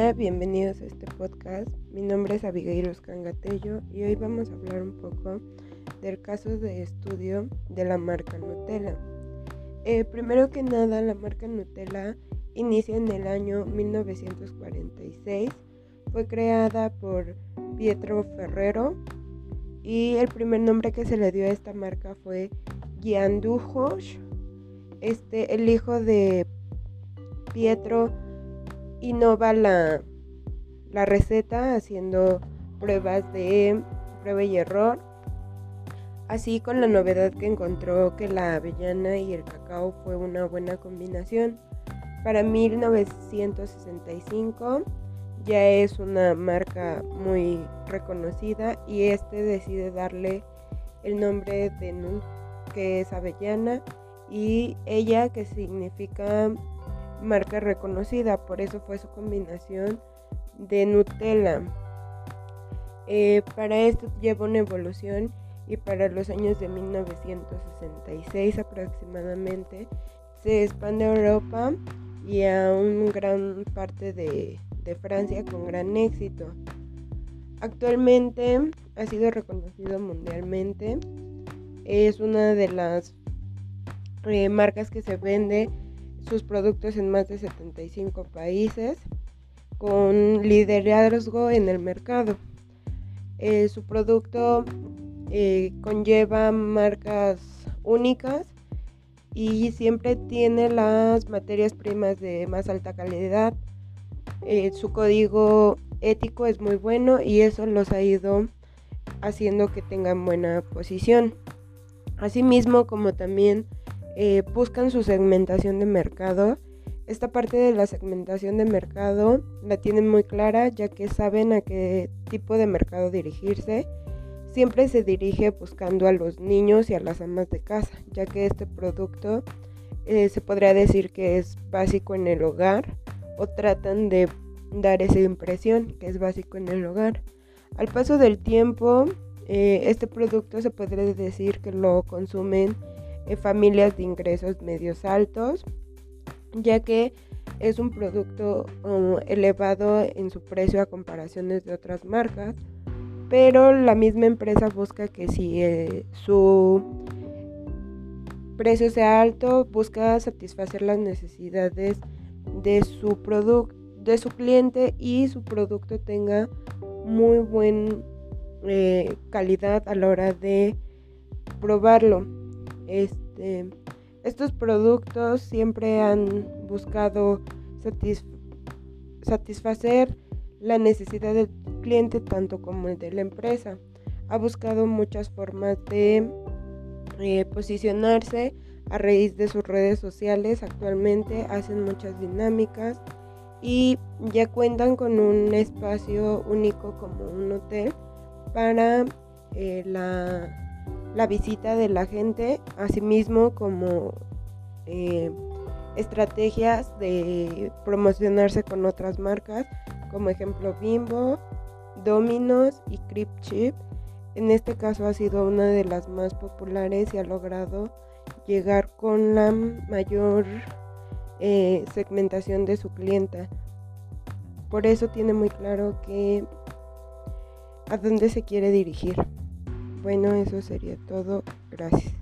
Hola, bienvenidos a este podcast. Mi nombre es Abigail Oscangatello y hoy vamos a hablar un poco del caso de estudio de la marca Nutella. Eh, primero que nada, la marca Nutella inicia en el año 1946. Fue creada por Pietro Ferrero y el primer nombre que se le dio a esta marca fue Giandujo. Este, el hijo de Pietro innova la, la receta haciendo pruebas de prueba y error. Así con la novedad que encontró que la avellana y el cacao fue una buena combinación. Para 1965 ya es una marca muy reconocida y este decide darle el nombre de Nu, que es avellana, y ella que significa marca reconocida, por eso fue su combinación de Nutella. Eh, para esto lleva una evolución y para los años de 1966 aproximadamente se expande a Europa y a una gran parte de, Francia con gran éxito. Actualmente ha sido reconocido mundialmente. Es una de las eh, marcas que se vende sus productos en más de 75 países con liderazgo en el mercado. Eh, su producto eh, conlleva marcas únicas y siempre tiene las materias primas de más alta calidad. Eh, su código ético es muy bueno y eso los ha ido haciendo que tengan buena posición. Asimismo, como también eh, buscan su segmentación de mercado. Esta parte de la segmentación de mercado la tienen muy clara ya que saben a qué tipo de mercado dirigirse. Siempre se dirige buscando a los niños y a las amas de casa, ya que este producto eh, se podría decir que es básico en el hogar o tratan de dar esa impresión que es básico en el hogar. Al paso del tiempo, eh, este producto se podría decir que lo consumen familias de ingresos medios altos, ya que es un producto um, elevado en su precio a comparaciones de otras marcas, pero la misma empresa busca que si eh, su precio sea alto, busca satisfacer las necesidades de su producto de su cliente y su producto tenga muy buena eh, calidad a la hora de probarlo. Este, estos productos siempre han buscado satisfacer la necesidad del cliente tanto como el de la empresa. Ha buscado muchas formas de eh, posicionarse a raíz de sus redes sociales. Actualmente hacen muchas dinámicas y ya cuentan con un espacio único como un hotel para eh, la la visita de la gente, asimismo como eh, estrategias de promocionarse con otras marcas, como ejemplo Bimbo, Domino's y Crip Chip. En este caso ha sido una de las más populares y ha logrado llegar con la mayor eh, segmentación de su clienta. Por eso tiene muy claro que a dónde se quiere dirigir. Bueno, eso sería todo. Gracias.